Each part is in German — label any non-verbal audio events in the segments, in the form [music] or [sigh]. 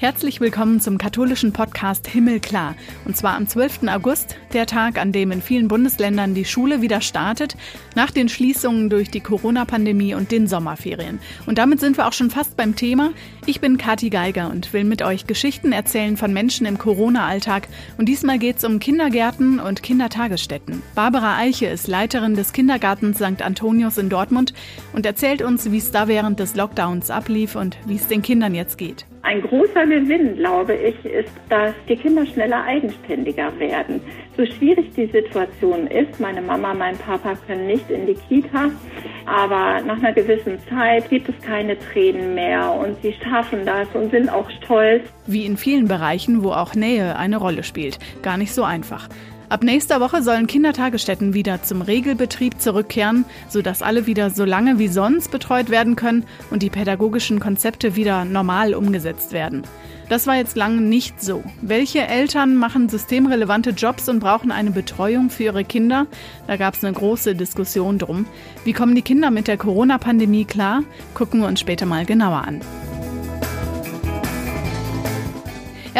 Herzlich willkommen zum katholischen Podcast Himmelklar. Und zwar am 12. August, der Tag, an dem in vielen Bundesländern die Schule wieder startet, nach den Schließungen durch die Corona-Pandemie und den Sommerferien. Und damit sind wir auch schon fast beim Thema. Ich bin Kathi Geiger und will mit euch Geschichten erzählen von Menschen im Corona-Alltag. Und diesmal geht es um Kindergärten und Kindertagesstätten. Barbara Eiche ist Leiterin des Kindergartens St. Antonius in Dortmund und erzählt uns, wie es da während des Lockdowns ablief und wie es den Kindern jetzt geht. Ein großer Gewinn, glaube ich, ist, dass die Kinder schneller eigenständiger werden. So schwierig die Situation ist, meine Mama, mein Papa können nicht in die Kita, aber nach einer gewissen Zeit gibt es keine Tränen mehr und sie schaffen das und sind auch stolz. Wie in vielen Bereichen, wo auch Nähe eine Rolle spielt. Gar nicht so einfach. Ab nächster Woche sollen Kindertagesstätten wieder zum Regelbetrieb zurückkehren, sodass alle wieder so lange wie sonst betreut werden können und die pädagogischen Konzepte wieder normal umgesetzt werden. Das war jetzt lange nicht so. Welche Eltern machen systemrelevante Jobs und brauchen eine Betreuung für ihre Kinder? Da gab es eine große Diskussion drum. Wie kommen die Kinder mit der Corona-Pandemie klar? Gucken wir uns später mal genauer an.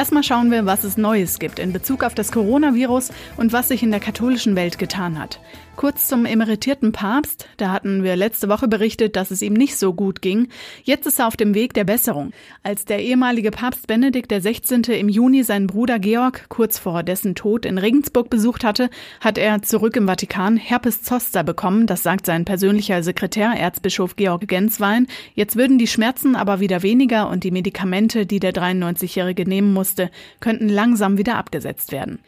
Erstmal schauen wir, was es Neues gibt in Bezug auf das Coronavirus und was sich in der katholischen Welt getan hat. Kurz zum emeritierten Papst. Da hatten wir letzte Woche berichtet, dass es ihm nicht so gut ging. Jetzt ist er auf dem Weg der Besserung. Als der ehemalige Papst Benedikt XVI. im Juni seinen Bruder Georg kurz vor dessen Tod in Regensburg besucht hatte, hat er zurück im Vatikan Herpes Zoster bekommen. Das sagt sein persönlicher Sekretär, Erzbischof Georg Genswein. Jetzt würden die Schmerzen aber wieder weniger und die Medikamente, die der 93-Jährige nehmen musste, könnten langsam wieder abgesetzt werden.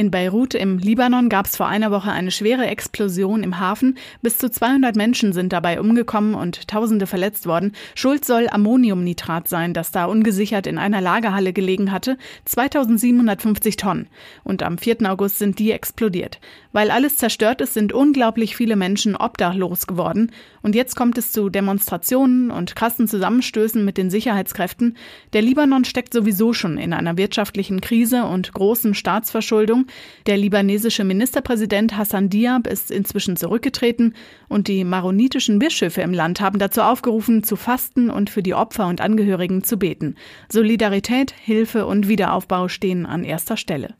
In Beirut im Libanon gab es vor einer Woche eine schwere Explosion im Hafen. Bis zu 200 Menschen sind dabei umgekommen und Tausende verletzt worden. Schuld soll Ammoniumnitrat sein, das da ungesichert in einer Lagerhalle gelegen hatte. 2750 Tonnen. Und am 4. August sind die explodiert. Weil alles zerstört ist, sind unglaublich viele Menschen obdachlos geworden. Und jetzt kommt es zu Demonstrationen und krassen Zusammenstößen mit den Sicherheitskräften. Der Libanon steckt sowieso schon in einer wirtschaftlichen Krise und großen Staatsverschuldung. Der libanesische Ministerpräsident Hassan Diab ist inzwischen zurückgetreten und die maronitischen Bischöfe im Land haben dazu aufgerufen, zu fasten und für die Opfer und Angehörigen zu beten. Solidarität, Hilfe und Wiederaufbau stehen an erster Stelle.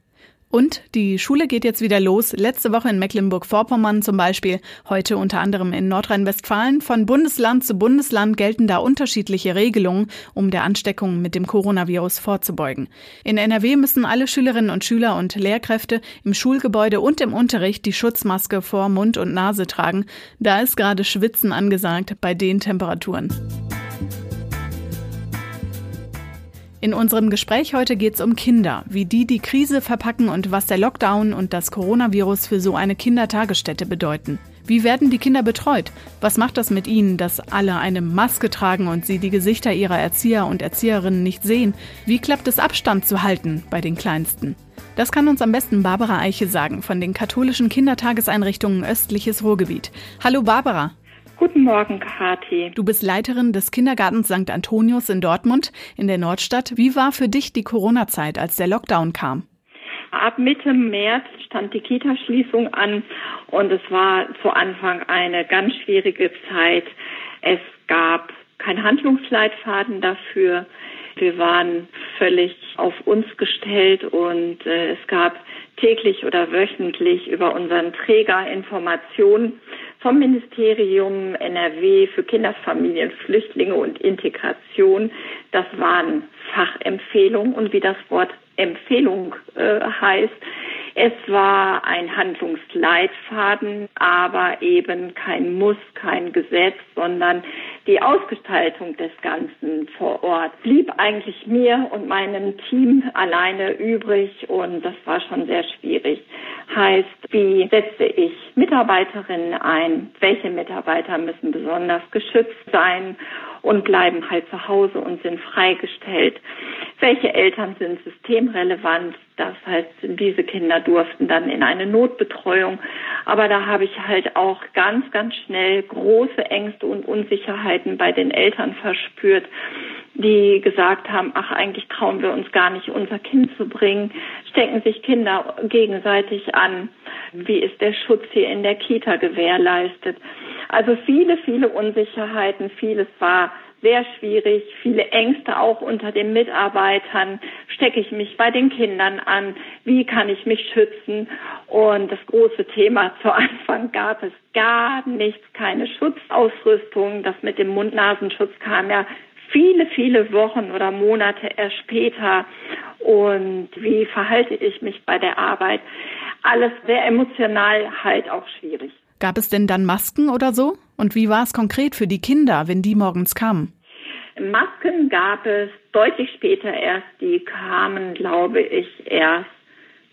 Und die Schule geht jetzt wieder los. Letzte Woche in Mecklenburg-Vorpommern zum Beispiel, heute unter anderem in Nordrhein-Westfalen. Von Bundesland zu Bundesland gelten da unterschiedliche Regelungen, um der Ansteckung mit dem Coronavirus vorzubeugen. In NRW müssen alle Schülerinnen und Schüler und Lehrkräfte im Schulgebäude und im Unterricht die Schutzmaske vor Mund und Nase tragen. Da ist gerade Schwitzen angesagt bei den Temperaturen. In unserem Gespräch heute geht es um Kinder, wie die die Krise verpacken und was der Lockdown und das Coronavirus für so eine Kindertagesstätte bedeuten. Wie werden die Kinder betreut? Was macht das mit ihnen, dass alle eine Maske tragen und sie die Gesichter ihrer Erzieher und Erzieherinnen nicht sehen? Wie klappt es Abstand zu halten bei den Kleinsten? Das kann uns am besten Barbara Eiche sagen von den katholischen Kindertageseinrichtungen östliches Ruhrgebiet. Hallo Barbara. Guten Morgen, Kathi. Du bist Leiterin des Kindergartens St. Antonius in Dortmund in der Nordstadt. Wie war für dich die Corona-Zeit, als der Lockdown kam? Ab Mitte März stand die Kita-Schließung an und es war zu Anfang eine ganz schwierige Zeit. Es gab keinen Handlungsleitfaden dafür. Wir waren völlig auf uns gestellt und äh, es gab täglich oder wöchentlich über unseren Träger Informationen vom Ministerium NRW für Kinder, Familien, Flüchtlinge und Integration. Das waren Fachempfehlungen und wie das Wort Empfehlung äh, heißt, es war ein Handlungsleitfaden, aber eben kein Muss, kein Gesetz, sondern die Ausgestaltung des Ganzen vor Ort blieb eigentlich mir und meinem Team alleine übrig und das war schon sehr schwierig. Heißt, wie setze ich Mitarbeiterinnen ein? Welche Mitarbeiter müssen besonders geschützt sein? Und bleiben halt zu Hause und sind freigestellt. Welche Eltern sind systemrelevant? Das heißt, diese Kinder durften dann in eine Notbetreuung. Aber da habe ich halt auch ganz, ganz schnell große Ängste und Unsicherheiten bei den Eltern verspürt, die gesagt haben, ach, eigentlich trauen wir uns gar nicht, unser Kind zu bringen, stecken sich Kinder gegenseitig an. Wie ist der Schutz hier in der Kita gewährleistet? Also viele, viele Unsicherheiten, vieles war sehr schwierig, viele Ängste auch unter den Mitarbeitern. Stecke ich mich bei den Kindern an? Wie kann ich mich schützen? Und das große Thema [laughs] zu Anfang gab es gar nichts, keine Schutzausrüstung. Das mit dem Mund-Nasenschutz kam ja viele, viele Wochen oder Monate erst später. Und wie verhalte ich mich bei der Arbeit? Alles sehr emotional halt auch schwierig. Gab es denn dann Masken oder so? Und wie war es konkret für die Kinder, wenn die morgens kamen? Masken gab es deutlich später erst. Die kamen, glaube ich, erst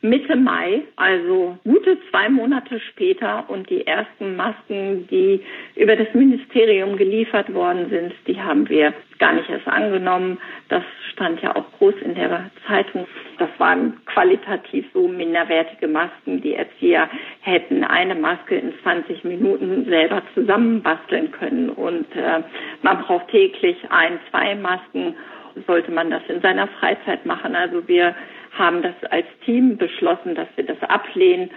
Mitte Mai, also gute zwei Monate später. Und die ersten Masken, die über das Ministerium geliefert worden sind, die haben wir gar nicht erst angenommen. Das stand ja auch groß in der Zeitung. Das waren qualitativ so minderwertige Masken. Die Erzieher hätten eine Maske in 20 Minuten selber zusammenbasteln können. Und äh, man braucht täglich ein, zwei Masken. Sollte man das in seiner Freizeit machen. Also wir haben das als Team beschlossen, dass wir das ablehnen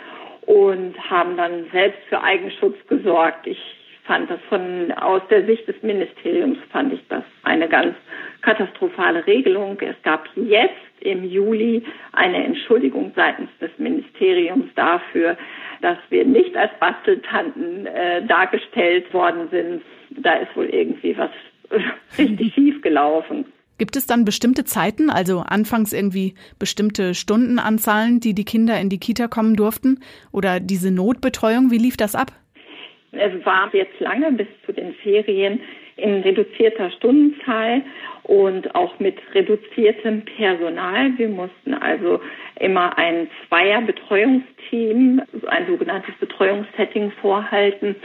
und haben dann selbst für Eigenschutz gesorgt. Ich fand das von aus der Sicht des Ministeriums fand ich das eine ganz katastrophale Regelung. Es gab jetzt im Juli eine Entschuldigung seitens des Ministeriums dafür, dass wir nicht als Basteltanten äh, dargestellt worden sind. Da ist wohl irgendwie was [laughs] richtig schief gelaufen. Gibt es dann bestimmte Zeiten, also anfangs irgendwie bestimmte Stundenanzahlen, die die Kinder in die Kita kommen durften? Oder diese Notbetreuung, wie lief das ab? Es war jetzt lange bis zu den Ferien in reduzierter Stundenzahl und auch mit reduziertem Personal. Wir mussten also immer ein Zweierbetreuungsteam, ein sogenanntes Betreuungssetting vorhalten.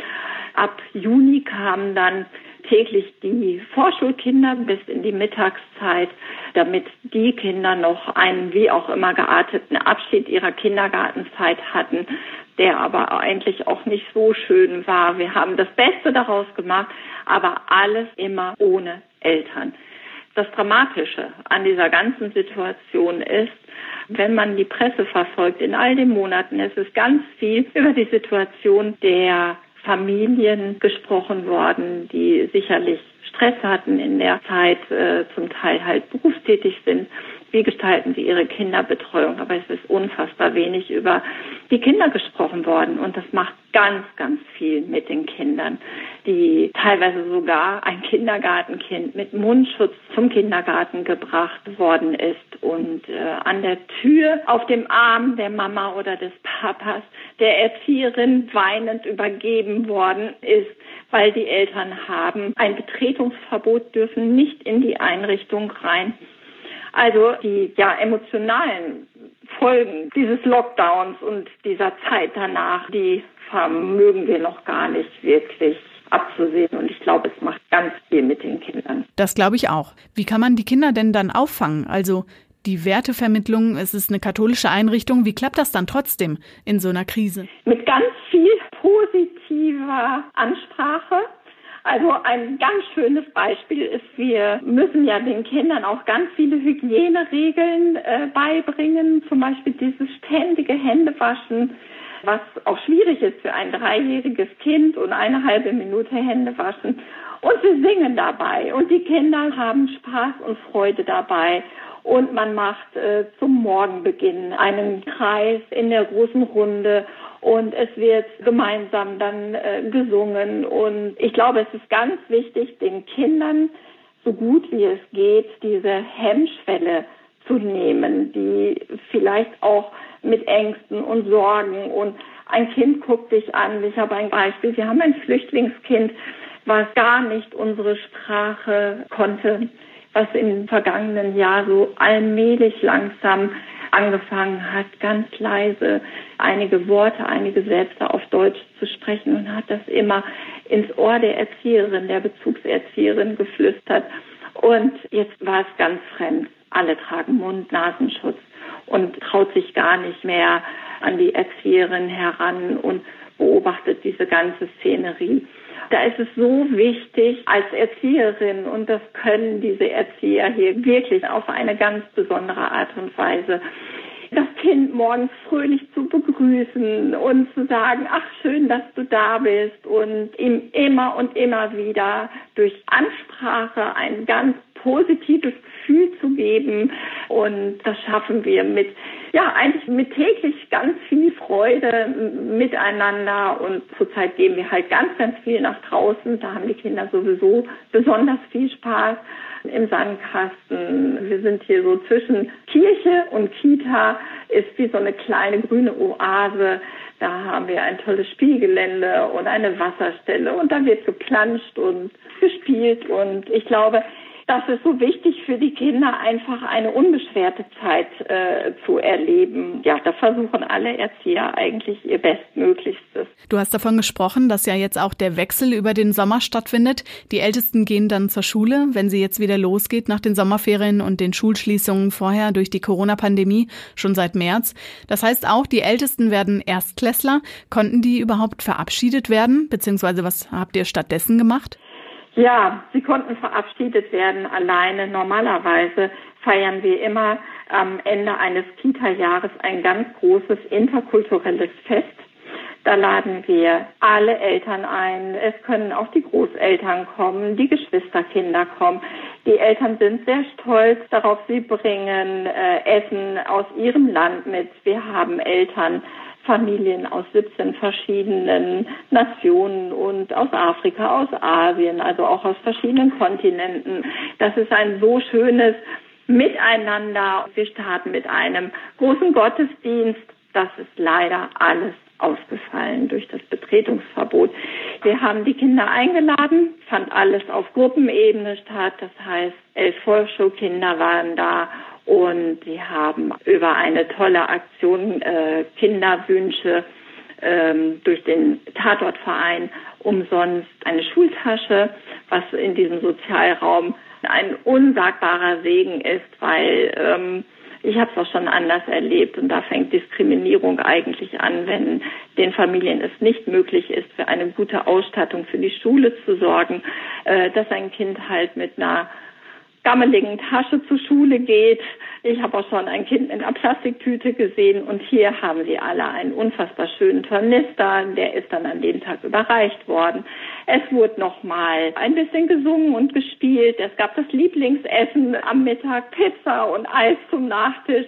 Ab Juni kamen dann täglich die Vorschulkinder bis in die Mittagszeit, damit die Kinder noch einen wie auch immer gearteten Abschied ihrer Kindergartenzeit hatten, der aber eigentlich auch nicht so schön war. Wir haben das Beste daraus gemacht, aber alles immer ohne Eltern. Das Dramatische an dieser ganzen Situation ist, wenn man die Presse verfolgt in all den Monaten, es ist ganz viel über die Situation der Familien gesprochen worden, die sicherlich Stress hatten in der Zeit, äh, zum Teil halt berufstätig sind. Wie gestalten sie ihre Kinderbetreuung? Aber es ist unfassbar wenig über die Kinder gesprochen worden und das macht ganz, ganz viel mit den Kindern, die teilweise sogar ein Kindergartenkind mit Mundschutz zum Kindergarten gebracht worden ist und äh, an der Tür auf dem Arm der Mama oder des Papas der Erzieherin weinend übergeben worden ist, weil die Eltern haben ein Betretungsverbot, dürfen nicht in die Einrichtung rein. Also die ja emotionalen Folgen dieses Lockdowns und dieser Zeit danach, die vermögen wir noch gar nicht wirklich abzusehen. Und ich glaube, es macht ganz viel mit den Kindern. Das glaube ich auch. Wie kann man die Kinder denn dann auffangen? Also die Wertevermittlung, es ist eine katholische Einrichtung. Wie klappt das dann trotzdem in so einer Krise? Mit ganz viel positiver Ansprache. Also ein ganz schönes Beispiel ist, wir müssen ja den Kindern auch ganz viele Hygieneregeln äh, beibringen, zum Beispiel dieses ständige Händewaschen, was auch schwierig ist für ein dreijähriges Kind und eine halbe Minute Hände waschen. Und wir singen dabei. Und die Kinder haben Spaß und Freude dabei. Und man macht äh, zum Morgenbeginn einen Kreis in der großen Runde und es wird gemeinsam dann äh, gesungen und ich glaube, es ist ganz wichtig, den Kindern so gut wie es geht diese Hemmschwelle zu nehmen, die vielleicht auch mit Ängsten und Sorgen und ein Kind guckt dich an. Ich habe ein Beispiel. Wir haben ein Flüchtlingskind, was gar nicht unsere Sprache konnte was im vergangenen Jahr so allmählich langsam angefangen hat, ganz leise einige Worte, einige Sätze auf Deutsch zu sprechen und hat das immer ins Ohr der Erzieherin, der Bezugserzieherin geflüstert. Und jetzt war es ganz fremd. Alle tragen Mund-Nasenschutz und traut sich gar nicht mehr an die Erzieherin heran und beobachtet diese ganze Szenerie. Da ist es so wichtig als Erzieherin und das können diese Erzieher hier wirklich auf eine ganz besondere Art und Weise das Kind morgens fröhlich zu begrüßen und zu sagen, ach schön, dass du da bist und ihm immer und immer wieder durch Ansprache ein ganz positives Gefühl zu geben. Und das schaffen wir mit, ja, eigentlich mit täglich ganz viel Freude miteinander. Und zurzeit gehen wir halt ganz, ganz viel nach draußen. Da haben die Kinder sowieso besonders viel Spaß im Sandkasten. Wir sind hier so zwischen Kirche und Kita, ist wie so eine kleine grüne Oase. Da haben wir ein tolles Spielgelände und eine Wasserstelle und da wird geplanscht und gespielt und ich glaube, das ist so wichtig für die Kinder, einfach eine unbeschwerte Zeit äh, zu erleben. Ja, da versuchen alle Erzieher eigentlich ihr Bestmöglichstes. Du hast davon gesprochen, dass ja jetzt auch der Wechsel über den Sommer stattfindet. Die Ältesten gehen dann zur Schule, wenn sie jetzt wieder losgeht nach den Sommerferien und den Schulschließungen vorher durch die Corona-Pandemie schon seit März. Das heißt auch, die Ältesten werden Erstklässler. Konnten die überhaupt verabschiedet werden? Beziehungsweise was habt ihr stattdessen gemacht? Ja, sie konnten verabschiedet werden alleine. Normalerweise feiern wir immer am Ende eines Kita-Jahres ein ganz großes interkulturelles Fest. Da laden wir alle Eltern ein. Es können auch die Großeltern kommen, die Geschwisterkinder kommen. Die Eltern sind sehr stolz darauf. Sie bringen äh, Essen aus ihrem Land mit. Wir haben Eltern Familien aus 17 verschiedenen Nationen und aus Afrika, aus Asien, also auch aus verschiedenen Kontinenten. Das ist ein so schönes Miteinander. Wir starten mit einem großen Gottesdienst. Das ist leider alles ausgefallen durch das Betretungsverbot. Wir haben die Kinder eingeladen, fand alles auf Gruppenebene statt. Das heißt, elf Volksschulkinder waren da und sie haben über eine tolle Aktion äh, Kinderwünsche ähm, durch den Tatortverein umsonst eine Schultasche, was in diesem Sozialraum ein unsagbarer Segen ist, weil ähm, ich habe es auch schon anders erlebt und da fängt Diskriminierung eigentlich an, wenn den Familien es nicht möglich ist, für eine gute Ausstattung für die Schule zu sorgen, äh, dass ein Kind halt mit einer gammeligen Tasche zur Schule geht. Ich habe auch schon ein Kind mit einer Plastiktüte gesehen und hier haben sie alle einen unfassbar schönen Tornister, der ist dann an dem Tag überreicht worden. Es wurde nochmal ein bisschen gesungen und gespielt. Es gab das Lieblingsessen am Mittag, Pizza und Eis zum Nachtisch.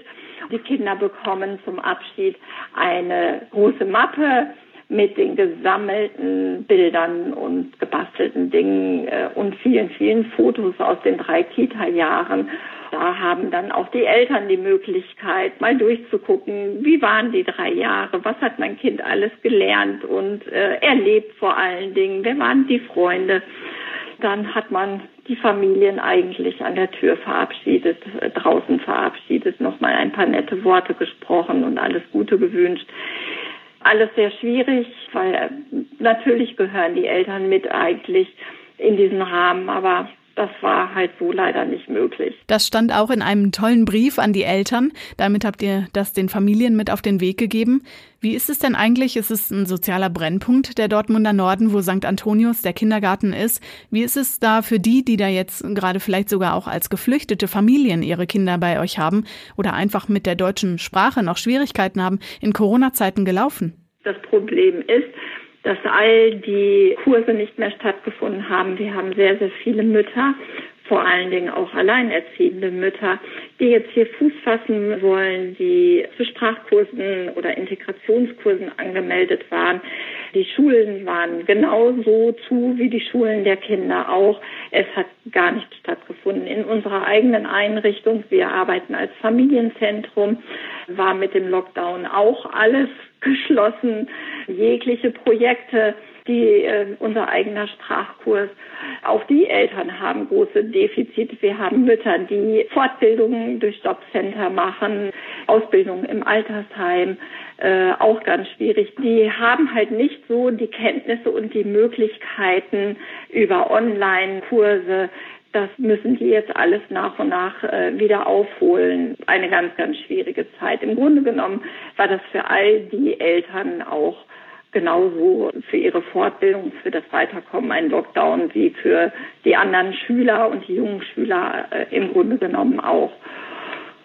Die Kinder bekommen zum Abschied eine große Mappe mit den gesammelten Bildern und gebastelten Dingen äh, und vielen, vielen Fotos aus den drei Kita-Jahren. Da haben dann auch die Eltern die Möglichkeit, mal durchzugucken, wie waren die drei Jahre, was hat mein Kind alles gelernt und äh, erlebt vor allen Dingen, wer waren die Freunde. Dann hat man die Familien eigentlich an der Tür verabschiedet, äh, draußen verabschiedet, nochmal ein paar nette Worte gesprochen und alles Gute gewünscht alles sehr schwierig, weil äh, natürlich gehören die Eltern mit eigentlich in diesen Rahmen, aber das war halt so leider nicht möglich. Das stand auch in einem tollen Brief an die Eltern. Damit habt ihr das den Familien mit auf den Weg gegeben. Wie ist es denn eigentlich? Ist es ein sozialer Brennpunkt der Dortmunder Norden, wo St. Antonius der Kindergarten ist? Wie ist es da für die, die da jetzt gerade vielleicht sogar auch als geflüchtete Familien ihre Kinder bei euch haben oder einfach mit der deutschen Sprache noch Schwierigkeiten haben, in Corona-Zeiten gelaufen? Das Problem ist, dass all die Kurse nicht mehr stattgefunden haben. Wir haben sehr, sehr viele Mütter, vor allen Dingen auch alleinerziehende Mütter, die jetzt hier Fuß fassen wollen, die zu Sprachkursen oder Integrationskursen angemeldet waren. Die Schulen waren genauso zu wie die Schulen der Kinder auch. Es hat gar nicht stattgefunden. In unserer eigenen Einrichtung, wir arbeiten als Familienzentrum, war mit dem Lockdown auch alles geschlossen. Jegliche Projekte, die äh, unser eigener Sprachkurs, auch die Eltern haben große Defizite. Wir haben Mütter, die Fortbildungen durch Jobcenter machen, Ausbildung im Altersheim, äh, auch ganz schwierig. Die haben halt nicht so die Kenntnisse und die Möglichkeiten über Online-Kurse, das müssen die jetzt alles nach und nach äh, wieder aufholen. Eine ganz, ganz schwierige Zeit. Im Grunde genommen war das für all die Eltern auch genauso für ihre Fortbildung, für das Weiterkommen ein Lockdown wie für die anderen Schüler und die jungen Schüler äh, im Grunde genommen auch.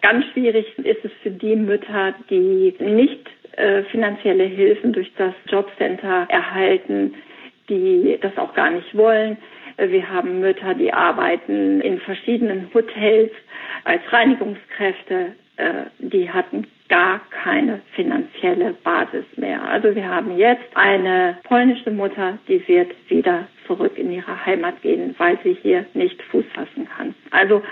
Ganz schwierig ist es für die Mütter, die nicht äh, finanzielle Hilfen durch das Jobcenter erhalten, die das auch gar nicht wollen. Wir haben Mütter, die arbeiten in verschiedenen Hotels als Reinigungskräfte. Äh, die hatten gar keine finanzielle Basis mehr. Also wir haben jetzt eine polnische Mutter, die wird wieder zurück in ihre Heimat gehen, weil sie hier nicht Fuß fassen kann. Also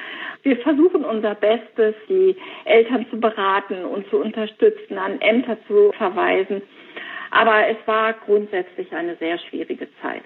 wir versuchen unser Bestes, die Eltern zu beraten und zu unterstützen, an Ämter zu verweisen. Aber es war grundsätzlich eine sehr schwierige Zeit.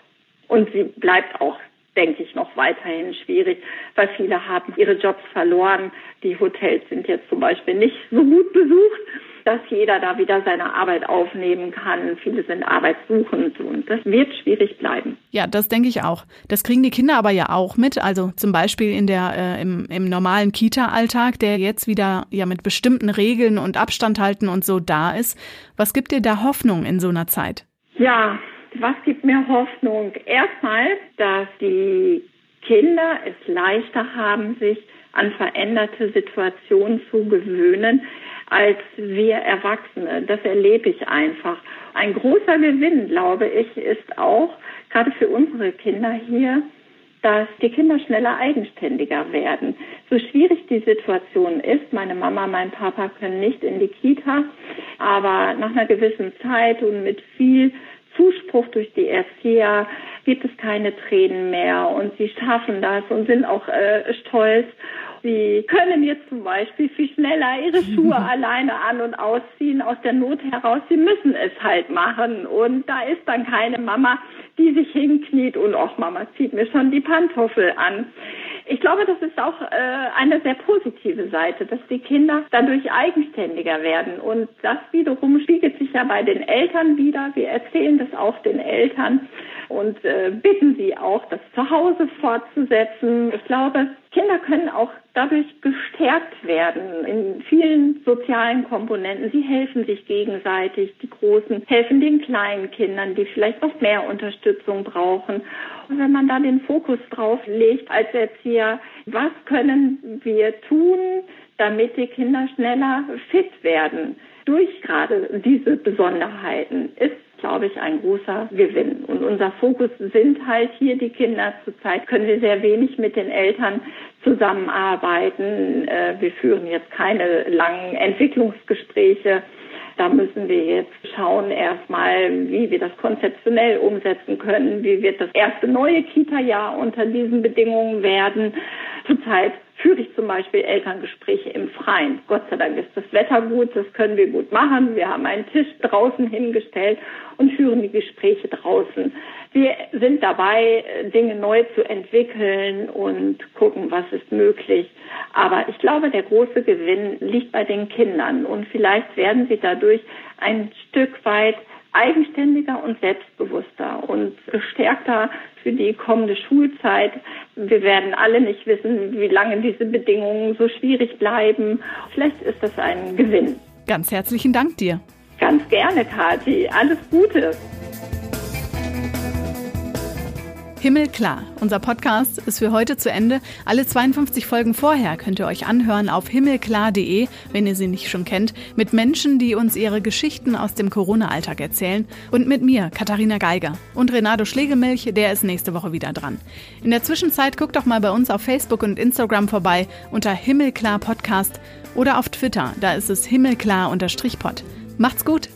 Und sie bleibt auch denke ich, noch weiterhin schwierig, weil viele haben ihre Jobs verloren. Die Hotels sind jetzt zum Beispiel nicht so gut besucht, dass jeder da wieder seine Arbeit aufnehmen kann. Viele sind arbeitssuchend und das wird schwierig bleiben. Ja, das denke ich auch. Das kriegen die Kinder aber ja auch mit. Also zum Beispiel in der, äh, im, im normalen Kita-Alltag, der jetzt wieder ja mit bestimmten Regeln und Abstand halten und so da ist. Was gibt dir da Hoffnung in so einer Zeit? Ja, was gibt mir Hoffnung? Erstmal, dass die Kinder es leichter haben, sich an veränderte Situationen zu gewöhnen, als wir Erwachsene. Das erlebe ich einfach. Ein großer Gewinn, glaube ich, ist auch, gerade für unsere Kinder hier, dass die Kinder schneller eigenständiger werden. So schwierig die Situation ist, meine Mama, mein Papa können nicht in die Kita, aber nach einer gewissen Zeit und mit viel Zuspruch durch die Erzieher gibt es keine Tränen mehr und sie schaffen das und sind auch äh, stolz. Sie können jetzt zum Beispiel viel schneller ihre Schuhe [laughs] alleine an und ausziehen aus der Not heraus. Sie müssen es halt machen und da ist dann keine Mama, die sich hinkniet und auch Mama zieht mir schon die Pantoffel an. Ich glaube, das ist auch äh, eine sehr positive Seite, dass die Kinder dadurch eigenständiger werden. Und das wiederum spiegelt sich ja bei den Eltern wieder. Wir erzählen das auch den Eltern und äh, bitten sie auch, das zu Hause fortzusetzen. Ich glaube, Kinder können auch dadurch gestärkt werden in vielen sozialen Komponenten. Sie helfen sich gegenseitig. Die Großen helfen den kleinen Kindern, die vielleicht noch mehr Unterstützung brauchen. Und wenn man da den Fokus drauf legt als Erzieher, was können wir tun, damit die Kinder schneller fit werden? Durch gerade diese Besonderheiten ist glaube ich, ein großer Gewinn. Und unser Fokus sind halt hier die Kinder. Zurzeit können wir sehr wenig mit den Eltern zusammenarbeiten. Äh, wir führen jetzt keine langen Entwicklungsgespräche. Da müssen wir jetzt schauen erstmal, wie wir das konzeptionell umsetzen können. Wie wird das erste neue Kita-Jahr unter diesen Bedingungen werden? Zurzeit führe ich zum Beispiel Elterngespräche im Freien. Gott sei Dank ist das Wetter gut, das können wir gut machen. Wir haben einen Tisch draußen hingestellt und führen die Gespräche draußen. Wir sind dabei, Dinge neu zu entwickeln und gucken, was ist möglich. Aber ich glaube, der große Gewinn liegt bei den Kindern und vielleicht werden sie dadurch ein Stück weit eigenständiger und selbstbewusster und gestärkter für die kommende Schulzeit. Wir werden alle nicht wissen, wie lange diese Bedingungen so schwierig bleiben. Vielleicht ist das ein Gewinn. Ganz herzlichen Dank dir. Ganz gerne, Kathi. Alles Gute. Himmelklar. Unser Podcast ist für heute zu Ende. Alle 52 Folgen vorher könnt ihr euch anhören auf himmelklar.de, wenn ihr sie nicht schon kennt, mit Menschen, die uns ihre Geschichten aus dem Corona-Alltag erzählen und mit mir, Katharina Geiger. Und Renato Schlegelmilch, der ist nächste Woche wieder dran. In der Zwischenzeit guckt doch mal bei uns auf Facebook und Instagram vorbei unter Himmelklar Podcast oder auf Twitter, da ist es himmelklar-pod. Macht's gut!